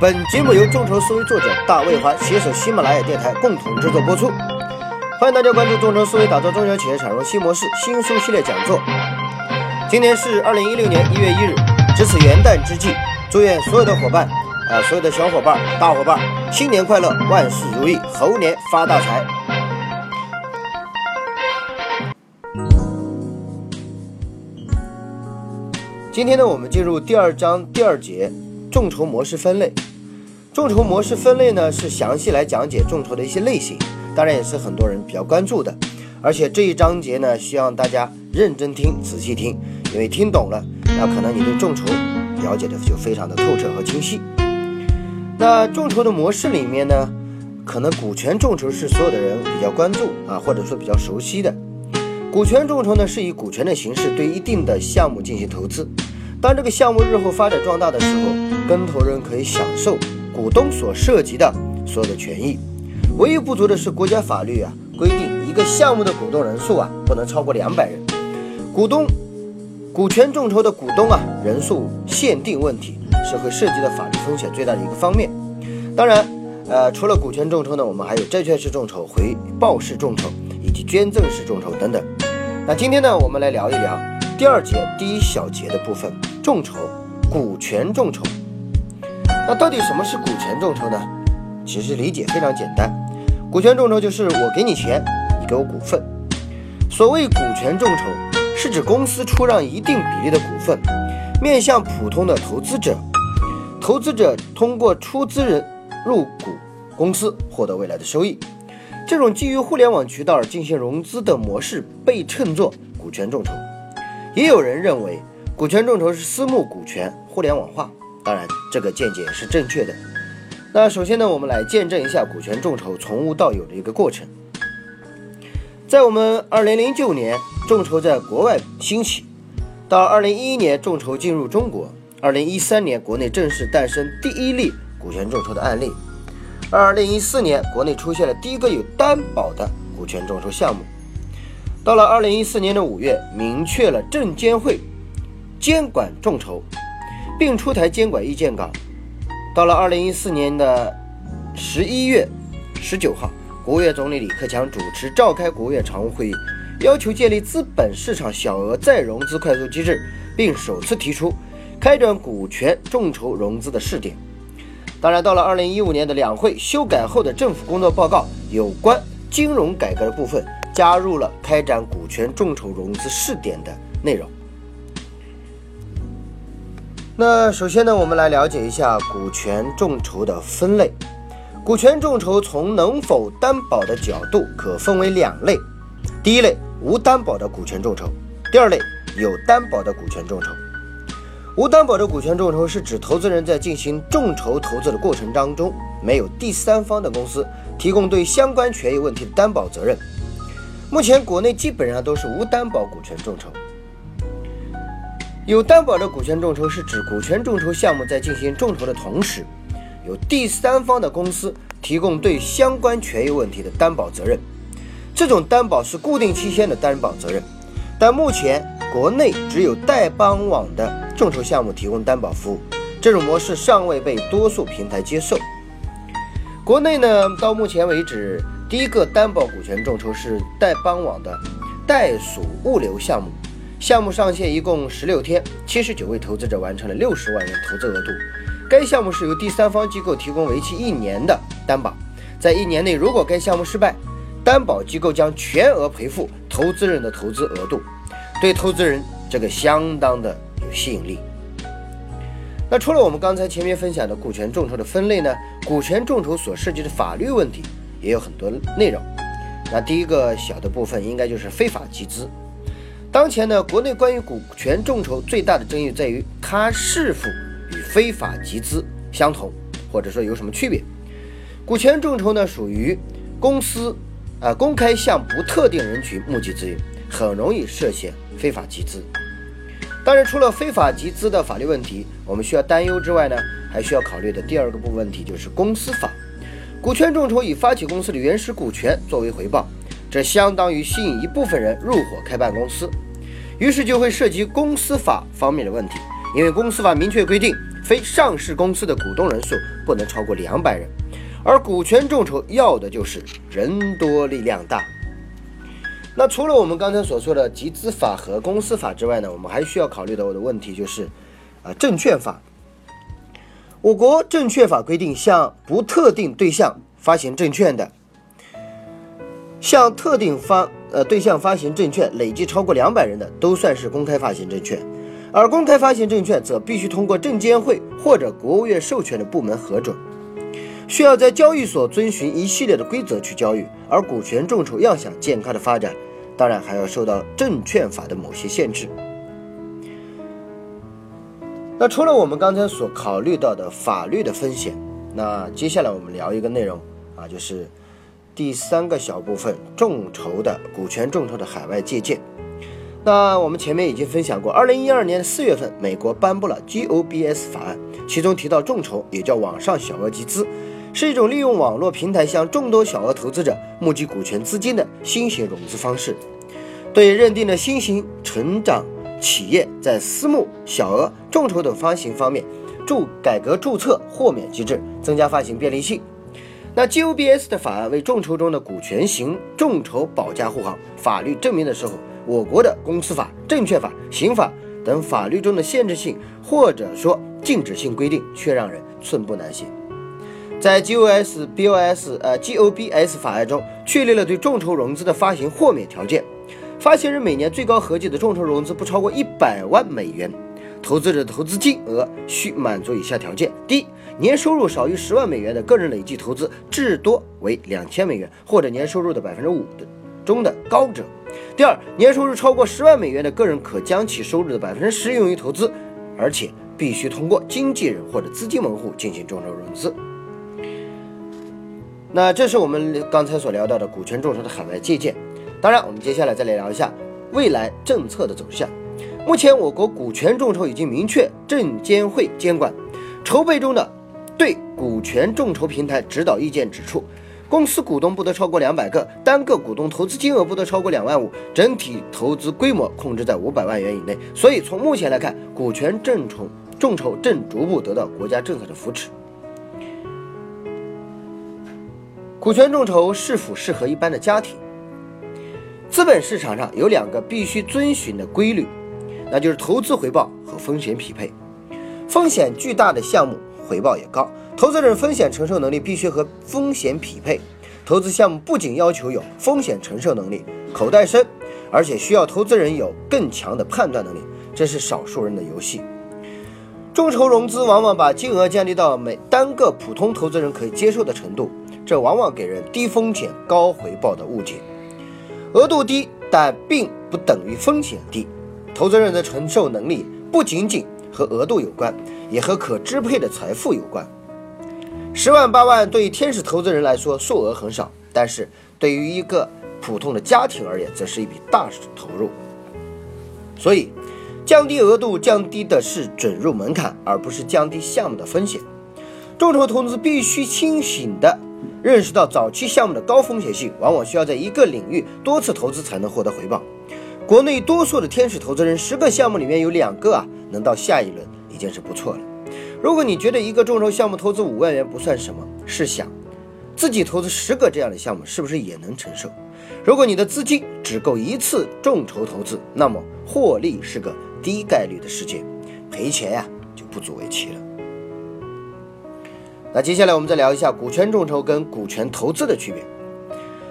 本节目由众筹思维作者大卫华携手喜马拉雅电台共同制作播出。欢迎大家关注众筹思维打造中小企业产融新模式新书系列讲座。今天是二零一六年一月一日，值此元旦之际，祝愿所有的伙伴，啊，所有的小伙伴、大伙伴，新年快乐，万事如意，猴年发大财。今天呢，我们进入第二章第二节，众筹模式分类。众筹模式分类呢，是详细来讲解众筹的一些类型，当然也是很多人比较关注的。而且这一章节呢，希望大家认真听、仔细听，因为听懂了，那可能你对众筹了解的就非常的透彻和清晰。那众筹的模式里面呢，可能股权众筹是所有的人比较关注啊，或者说比较熟悉的。股权众筹呢，是以股权的形式对一定的项目进行投资，当这个项目日后发展壮大的时候，跟投人可以享受。股东所涉及的所有的权益，唯一不足的是国家法律啊规定一个项目的股东人数啊不能超过两百人。股东股权众筹的股东啊人数限定问题是会涉及的法律风险最大的一个方面。当然，呃，除了股权众筹呢，我们还有债券式众筹、回报式众筹以及捐赠式众筹等等。那今天呢，我们来聊一聊第二节第一小节的部分：众筹股权众筹。那到底什么是股权众筹呢？其实理解非常简单，股权众筹就是我给你钱，你给我股份。所谓股权众筹，是指公司出让一定比例的股份，面向普通的投资者，投资者通过出资人入股公司获得未来的收益。这种基于互联网渠道进行融资的模式被称作股权众筹。也有人认为，股权众筹是私募股权互联网化。当然，这个见解是正确的。那首先呢，我们来见证一下股权众筹从无到有的一个过程。在我们二零零九年，众筹在国外兴起；到二零一一年，众筹进入中国；二零一三年，国内正式诞生第一例股权众筹的案例；二零一四年，国内出现了第一个有担保的股权众筹项目；到了二零一四年的五月，明确了证监会监管众筹。并出台监管意见稿。到了二零一四年的十一月十九号，国务院总理李克强主持召开国务院常务会议，要求建立资本市场小额再融资快速机制，并首次提出开展股权众筹融资的试点。当然，到了二零一五年的两会修改后的政府工作报告，有关金融改革的部分加入了开展股权众筹融资试点的内容。那首先呢，我们来了解一下股权众筹的分类。股权众筹从能否担保的角度，可分为两类。第一类无担保的股权众筹，第二类有担保的股权众筹。无担保的股权众筹是指投资人在进行众筹投资的过程当中，没有第三方的公司提供对相关权益问题的担保责任。目前国内基本上都是无担保股权众筹。有担保的股权众筹是指股权众筹项目在进行众筹的同时，有第三方的公司提供对相关权益问题的担保责任。这种担保是固定期限的担保责任，但目前国内只有代邦网的众筹项目提供担保服务，这种模式尚未被多数平台接受。国内呢，到目前为止，第一个担保股权众筹是代邦网的袋鼠物流项目。项目上线一共十六天，七十九位投资者完成了六十万元投资额度。该项目是由第三方机构提供为期一年的担保，在一年内如果该项目失败，担保机构将全额赔付投资人的投资额度，对投资人这个相当的有吸引力。那除了我们刚才前面分享的股权众筹的分类呢，股权众筹所涉及的法律问题也有很多内容。那第一个小的部分应该就是非法集资。当前呢，国内关于股权众筹最大的争议在于，它是否与非法集资相同，或者说有什么区别？股权众筹呢，属于公司啊公开向不特定人群募集资源，很容易涉嫌非法集资。当然，除了非法集资的法律问题，我们需要担忧之外呢，还需要考虑的第二个部分问题就是公司法。股权众筹以发起公司的原始股权作为回报。这相当于吸引一部分人入伙开办公司，于是就会涉及公司法方面的问题。因为公司法明确规定，非上市公司的股东人数不能超过两百人。而股权众筹要的就是人多力量大。那除了我们刚才所说的集资法和公司法之外呢，我们还需要考虑到的问题就是，啊，证券法。我国证券法规定，向不特定对象发行证券的，向特定发呃对象发行证券累计超过两百人的，都算是公开发行证券。而公开发行证券则必须通过证监会或者国务院授权的部门核准。需要在交易所遵循一系列的规则去交易，而股权众筹要想健康的发展，当然还要受到证券法的某些限制。那除了我们刚才所考虑到的法律的风险，那接下来我们聊一个内容啊，就是第三个小部分众筹的股权众筹的海外借鉴。那我们前面已经分享过，二零一二年四月份，美国颁布了 GOBS 法案，其中提到众筹也叫网上小额集资。是一种利用网络平台向众多小额投资者募集股权资金的新型融资方式。对认定的新型成长企业，在私募、小额众筹等发行方面，注改革注册豁免机制，增加发行便利性。那 GOBS 的法案为众筹中的股权型众筹保驾护航。法律证明的时候，我国的公司法、证券法、刑法等法律中的限制性或者说禁止性规定，却让人寸步难行。在 G O S B O S 呃 G O B S 法案中，确立了对众筹融资的发行豁免条件。发行人每年最高合计的众筹融资不超过一百万美元。投资者投资金额需满足以下条件：第一，年收入少于十万美元的个人累计投资至多为两千美元，或者年收入的百分之五的中的高者；第二，年收入超过十万美元的个人可将其收入的百分之十用于投资，而且必须通过经纪人或者资金门户进行众筹融资。那这是我们刚才所聊到的股权众筹的海外借鉴。当然，我们接下来再来聊一下未来政策的走向。目前，我国股权众筹已经明确证监会监管。筹备中的对股权众筹平台指导意见指出，公司股东不得超过两百个，单个股东投资金额不得超过两万五，整体投资规模控制在五百万元以内。所以，从目前来看，股权正筹众筹正逐步得到国家政策的扶持。股权众筹是否适合一般的家庭？资本市场上有两个必须遵循的规律，那就是投资回报和风险匹配。风险巨大的项目回报也高，投资人风险承受能力必须和风险匹配。投资项目不仅要求有风险承受能力、口袋深，而且需要投资人有更强的判断能力，这是少数人的游戏。众筹融资往往把金额降低到每单个普通投资人可以接受的程度。这往往给人低风险高回报的误解，额度低，但并不等于风险低。投资人的承受能力不仅仅和额度有关，也和可支配的财富有关。十万八万对于天使投资人来说数额很少，但是对于一个普通的家庭而言，则是一笔大投入。所以，降低额度，降低的是准入门槛，而不是降低项目的风险。众筹投资必须清醒的。认识到早期项目的高风险性，往往需要在一个领域多次投资才能获得回报。国内多数的天使投资人，十个项目里面有两个啊能到下一轮，已经是不错了。如果你觉得一个众筹项目投资五万元不算什么，试想自己投资十个这样的项目，是不是也能承受？如果你的资金只够一次众筹投资，那么获利是个低概率的事件，赔钱呀就不足为奇了。那接下来我们再聊一下股权众筹跟股权投资的区别。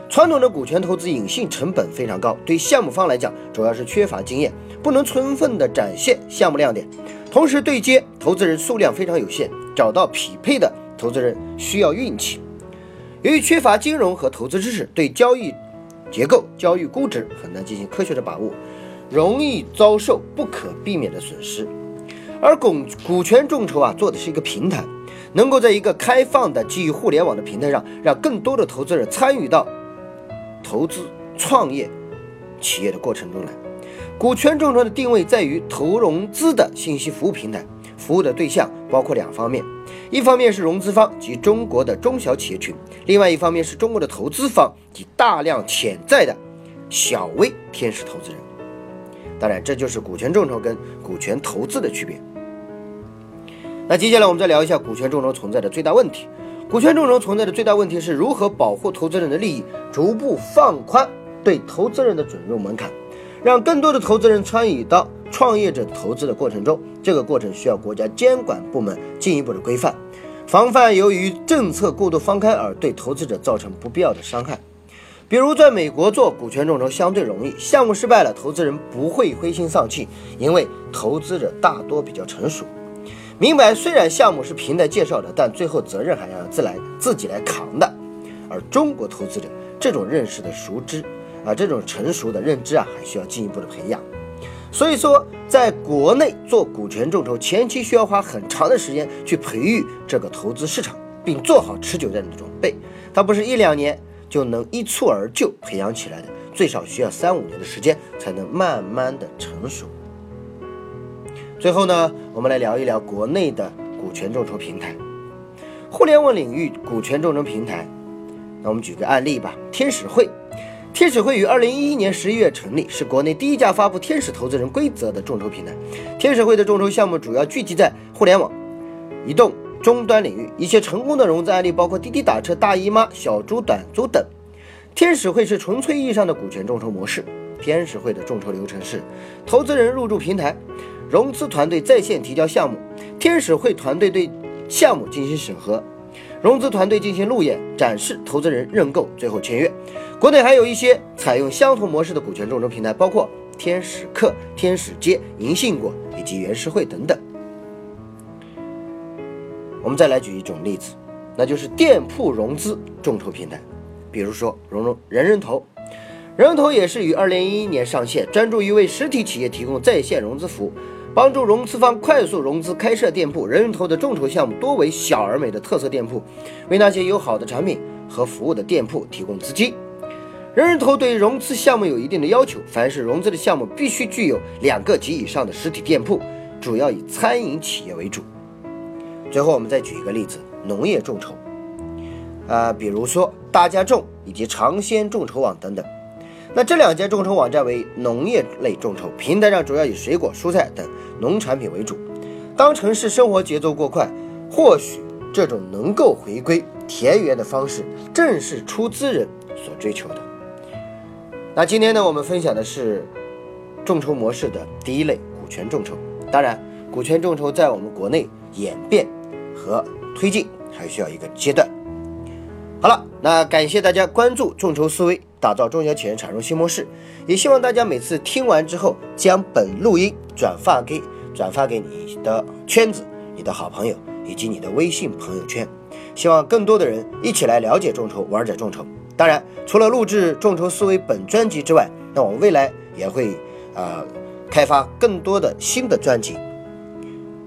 传统的股权投资隐性成本非常高，对项目方来讲，主要是缺乏经验，不能充分的展现项目亮点，同时对接投资人数量非常有限，找到匹配的投资人需要运气。由于缺乏金融和投资知识，对交易结构、交易估值很难进行科学的把握，容易遭受不可避免的损失。而股股权众筹啊，做的是一个平台。能够在一个开放的基于互联网的平台上，让更多的投资者参与到投资创业企业的过程中来。股权众筹的定位在于投融资的信息服务平台，服务的对象包括两方面：一方面是融资方及中国的中小企业群，另外一方面是中国的投资方及大量潜在的小微天使投资人。当然，这就是股权众筹跟股权投资的区别。那接下来我们再聊一下股权众筹存在的最大问题。股权众筹存在的最大问题是如何保护投资人的利益，逐步放宽对投资人的准入门槛，让更多的投资人参与到创业者投资的过程中。这个过程需要国家监管部门进一步的规范，防范由于政策过度放开而对投资者造成不必要的伤害。比如，在美国做股权众筹相对容易，项目失败了，投资人不会灰心丧气，因为投资者大多比较成熟，明白虽然项目是平台介绍的，但最后责任还要自来自己来扛的。而中国投资者这种认识的熟知啊，这种成熟的认知啊，还需要进一步的培养。所以说，在国内做股权众筹，前期需要花很长的时间去培育这个投资市场，并做好持久战的准备，它不是一两年。就能一蹴而就培养起来的，最少需要三五年的时间才能慢慢的成熟。最后呢，我们来聊一聊国内的股权众筹平台，互联网领域股权众筹平台。那我们举个案例吧，天使会。天使会于二零一一年十一月成立，是国内第一家发布天使投资人规则的众筹平台。天使会的众筹项目主要聚集在互联网、移动。终端领域一些成功的融资案例包括滴滴打车、大姨妈、小猪短租等。天使会是纯粹意义上的股权众筹模式。天使会的众筹流程是：投资人入驻平台，融资团队在线提交项目，天使会团队对项目进行审核，融资团队进行路演展示，投资人认购，最后签约。国内还有一些采用相同模式的股权众筹平台，包括天使客、天使街、银杏果以及原石会等等。我们再来举一种例子，那就是店铺融资众筹平台，比如说融融人人投，人人投也是于二零一一年上线，专注于为实体企业提供在线融资服务，帮助融资方快速融资开设店铺。人人投的众筹项目多为小而美的特色店铺，为那些有好的产品和服务的店铺提供资金。人人投对融资项目有一定的要求，凡是融资的项目必须具有两个及以上的实体店铺，主要以餐饮企业为主。最后，我们再举一个例子：农业众筹，啊，比如说大家种以及尝鲜众筹网等等。那这两家众筹网站为农业类众筹平台上，主要以水果、蔬菜等农产品为主。当城市生活节奏过快，或许这种能够回归田园的方式，正是出资人所追求的。那今天呢，我们分享的是众筹模式的第一类股权众筹。当然，股权众筹在我们国内演变。和推进还需要一个阶段。好了，那感谢大家关注众筹思维，打造中小企业产出新模式。也希望大家每次听完之后，将本录音转发给转发给你的圈子、你的好朋友以及你的微信朋友圈，希望更多的人一起来了解众筹，玩转众筹。当然，除了录制众筹思维本专辑之外，那我们未来也会呃开发更多的新的专辑。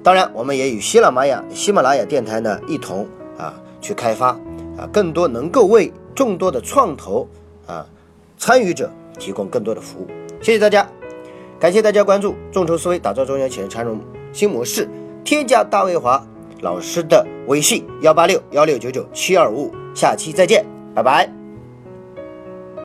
当然，我们也与喜马拉雅、喜马拉雅电台呢一同啊去开发啊更多能够为众多的创投啊参与者提供更多的服务。谢谢大家，感谢大家关注众筹思维，打造中小企业产融新模式。添加大卫华老师的微信：幺八六幺六九九七二五五。下期再见，拜拜。